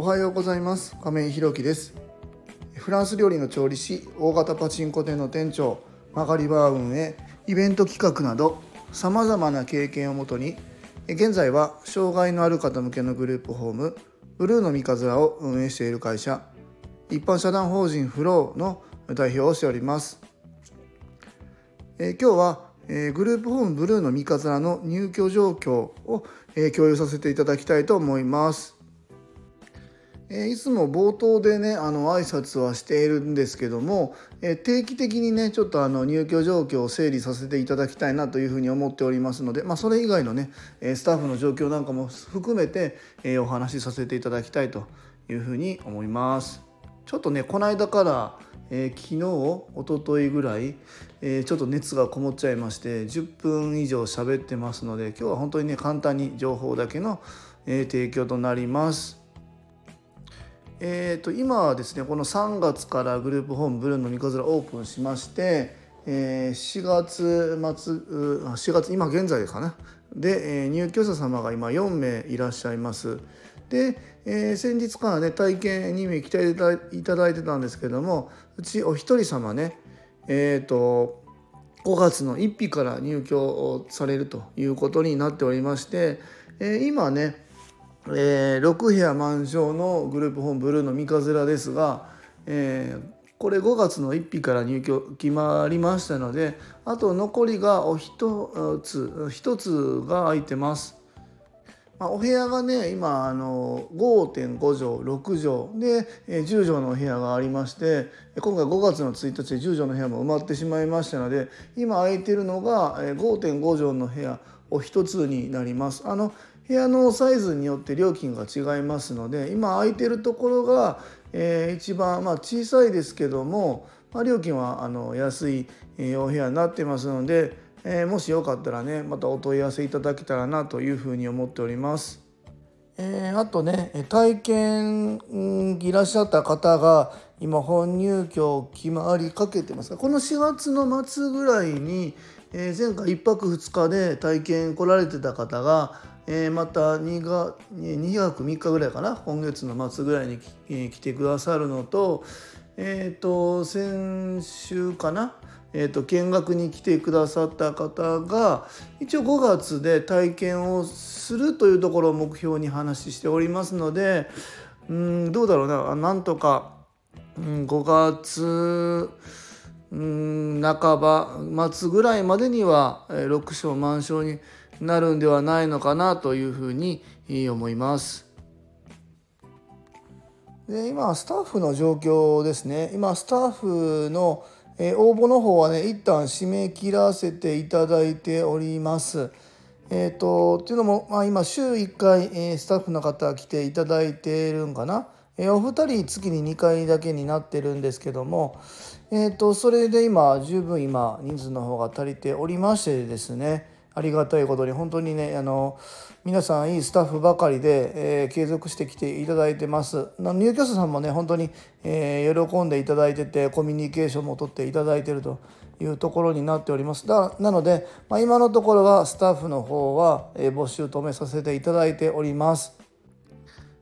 おはようございます。亀井弘樹です。フランス料理の調理師大型パチンコ店の店長曲がりバー運営イベント企画などさまざまな経験をもとに現在は障害のある方向けのグループホームブルーの三日面を運営している会社一般社団法人フローの代表をしております、え今日はえグループホームブルーの三日面の入居状況を、え共有させていただきたいと思います。えいつも冒頭でねあの挨拶はしているんですけども、え定期的にねちょっとあの入居状況を整理させていただきたいなというふうに思っておりますので、まあ、それ以外のねスタッフの状況なんかも含めて、えお話しさせていただきたいというふうに思います。ちょっとねこの間からえー、昨日一昨日ぐらい、えー、ちょっと熱がこもっちゃいまして10分以上喋ってますので今日は本当にね簡単に情報だけの、えー、提供となります。えーと、今はですねこの3月からグループホームブルーの三日面オープンしまして、えー、4月末4月今現在かなで、えー、入居者様が今4名いらっしゃいます。で、えー、先日からね体験2名来ていただいてたんですけどもうちお一人様ねえっ、ー、と5月の1日から入居されるということになっておりまして、えー、今ね、えー、6部屋満床のグループホームブルーの三日面ですが、えー、これ5月の1日から入居決まりましたのであと残りがお一つ1つが空いてます。まあ、お部屋がね今あの5.5畳6畳で10畳のお部屋がありまして今回5月の1日で10畳の部屋も埋まってしまいましたので今空いてるのが5.5畳の部屋を一つになります。あの部屋のサイズによって料金が違いますので今空いてるところが、えー、一番、まあ、小さいですけども、まあ、料金はあの安い、え、お部屋になってますのでえー、もしよかったらねまたお問い合わせいただけたらなというふうに思っております。えー、あとね体験いらっしゃった方が今本入居決まりかけてますがこの4月の末ぐらいに、えー、前回1泊2日で体験来られてた方が、えー、また 2, が2泊3日ぐらいかな今月の末ぐらいに、えー、来てくださるのとえ、ー、と先週かなえーと、見学に来てくださった方が一応5月で体験をするというところを目標に話しておりますのでうんどうだろうななんとか、うん、5月うん半ば末ぐらいまでには6章満床になるんではないのかなというふうに思います。で今スタッフの状況ですね今スタッフのえ、応募の方はね一旦締め切らせていただいております。えーと、っていうのも、まあ、今週1回、えー、スタッフの方来ていただいてるんかな。えー、お二人月に2回だけになってるんですけども、えーと、それで今十分今人数の方が足りておりましてですねありがたいことに本当にねあの皆さんいいスタッフばかりで、えー、継続してきていただいてます。入居者さんもね本当に、えー、喜んでいただいててコミュニケーションも取っていただいてるというところになっております。だなので、まあ、今のところはスタッフの方は、えー、募集止めさせていただいております。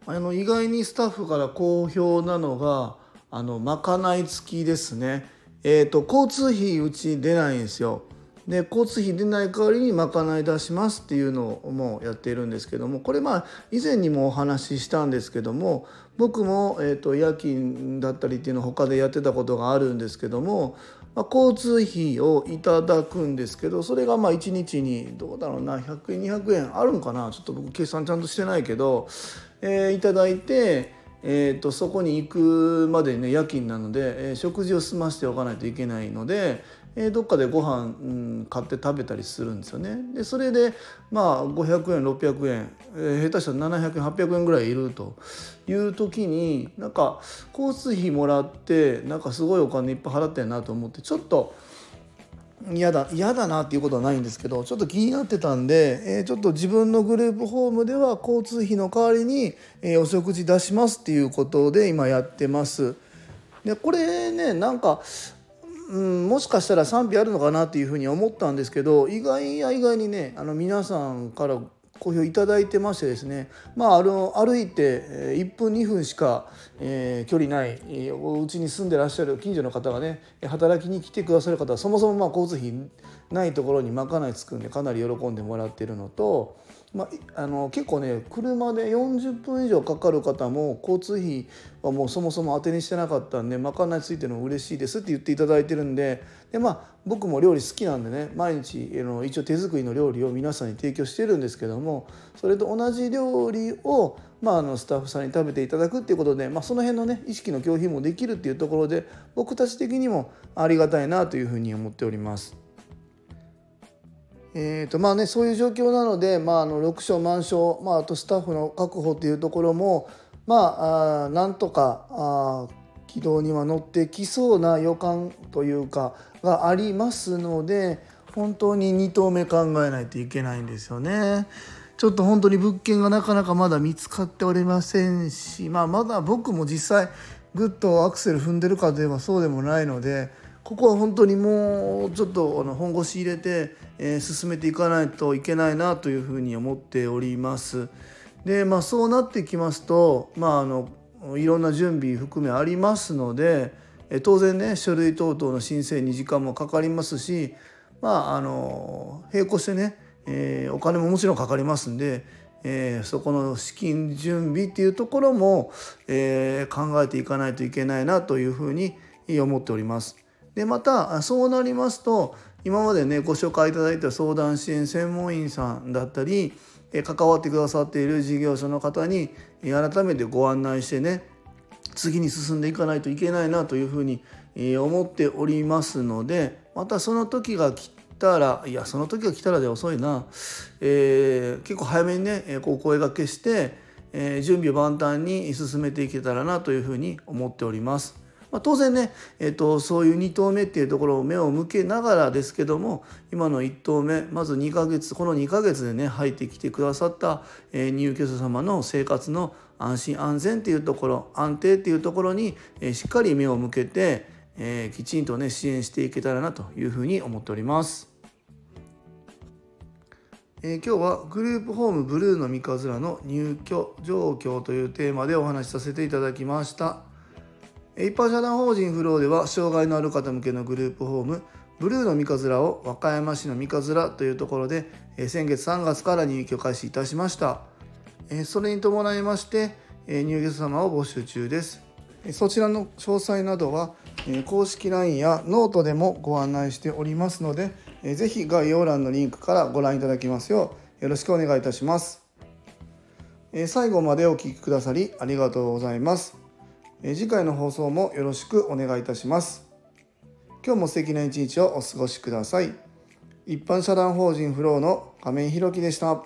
あの意外にスタッフから好評なのがあのまかない付きですね。えっ、と交通費うち出ないんですよ。で交通費出ない代わりにまかない出しますっていうのもやっているんですけどもこれまあ以前にもお話ししたんですけども僕も、えーと、夜勤だったりっていうのを他でやってたことがあるんですけども、まあ、交通費をいただくんですけどそれがまあ1日にどうだろうな100円200円あるんかな？ちょっと僕計算ちゃんとしてないけど、えー、いただいて。えーと、そこに行くまでね夜勤なので、えー、食事を済ましておかないといけないので、えどっかでご飯、うん、買って食べたりするんですよね。でそれでまあ500円600円、えー、下手したら700円800円ぐらいいるという時になんか交通費もらってなんかすごいお金いっぱい払ってんなと思ってちょっと。嫌だ嫌だなっていうことはないんですけどちょっと気になってたんで、えー、ちょっと自分のグループホームでは交通費の代わりに、えー、お食事出しますっていうことで今やってます。でこれねなんかうん、もしかしたら賛否あるのかなっていうふうに思ったんですけど意外や意外にねあの皆さんから好評いただいてましてですね、まあ、あの歩いて1分2分しか、えー、距離ないお家に住んでらっしゃる近所の方がね働きに来てくださる方はそもそもまあ交通費ないところに賄いつくんでかなり喜んでもらってるのとまあ、あの結構ね車で40分以上かかる方も交通費はもうそもそも当てにしてなかったんで賄いついてるの嬉しいですって言っていただいてるんでで、まあ、僕も料理好きなんでね毎日あの一応手作りの料理を皆さんに提供してるんですけどもそれと同じ料理を、まあ、あのスタッフさんに食べていただくっていうことで、まあ、その辺のね意識の共有もできるっていうところで僕たち的にもありがたいなというふうに思っております。えーとまあね、そういう状況なので、まあ、あの6床満床、まあ、あとスタッフの確保というところも、まあ、あなんとかあ軌道には乗ってきそうな予感というかがありますので本当に2棟目考えないといけないんですよね。ちょっと本当に物件がなかなかまだ見つかっておりませんし、まあ、まだ僕も実際グッとアクセル踏んでるかといえばそうでもないので。ここは本当にもうちょっとあの本腰入れて、えー、進めていかないといけないなというふうに思っております。でまあそうなってきますとまああのいろんな準備含めありますのでえ当然ね書類等々の申請に時間もかかりますしまああの並行してね、えー、お金ももちろんかかりますんで、えー、そこの資金準備っていうところも、えー、考えていかないといけないなというふうに思っております。でまたそうなりますと今までねご紹介いただいた相談支援専門員さんだったり関わってくださっている事業者の方に改めてご案内してね次に進んでいかないといけないなというふうに思っておりますのでまたその時が来たらいやその時が来たらで遅いな、えー、結構早めにねこう声がけして、え、準備万端に進めていけたらなというふうに思っております。まあ、当然ね、えーと、そういう2投目っていうところを目を向けながらですけども今の1投目まず2ヶ月この2ヶ月でね入ってきてくださった、えー、入居者様の生活の安心安全っていうところ安定っていうところに、えー、しっかり目を向けて、えー、きちんとね支援していけたらなというふうに思っております。えー、今日はグループホームブルーの三日面の入居状況というテーマでお話しさせていただきました。一般社団法人フローでは障害のある方向けのグループホームブルーの三日面を和歌山市の三日面というところで先月3月から入居開始いたしました。それに伴いまして入居者様を募集中です。そちらの詳細などは公式 LINE やノートでもご案内しておりますので是非概要欄のリンクからご覧いただきますようよろしくお願いいたします。最後までお聴きくださりありがとうございます。次回の放送もよろしくお願いいたします。今日も素敵な一日をお過ごしください。一般社団法人フローの亀井宏樹でした。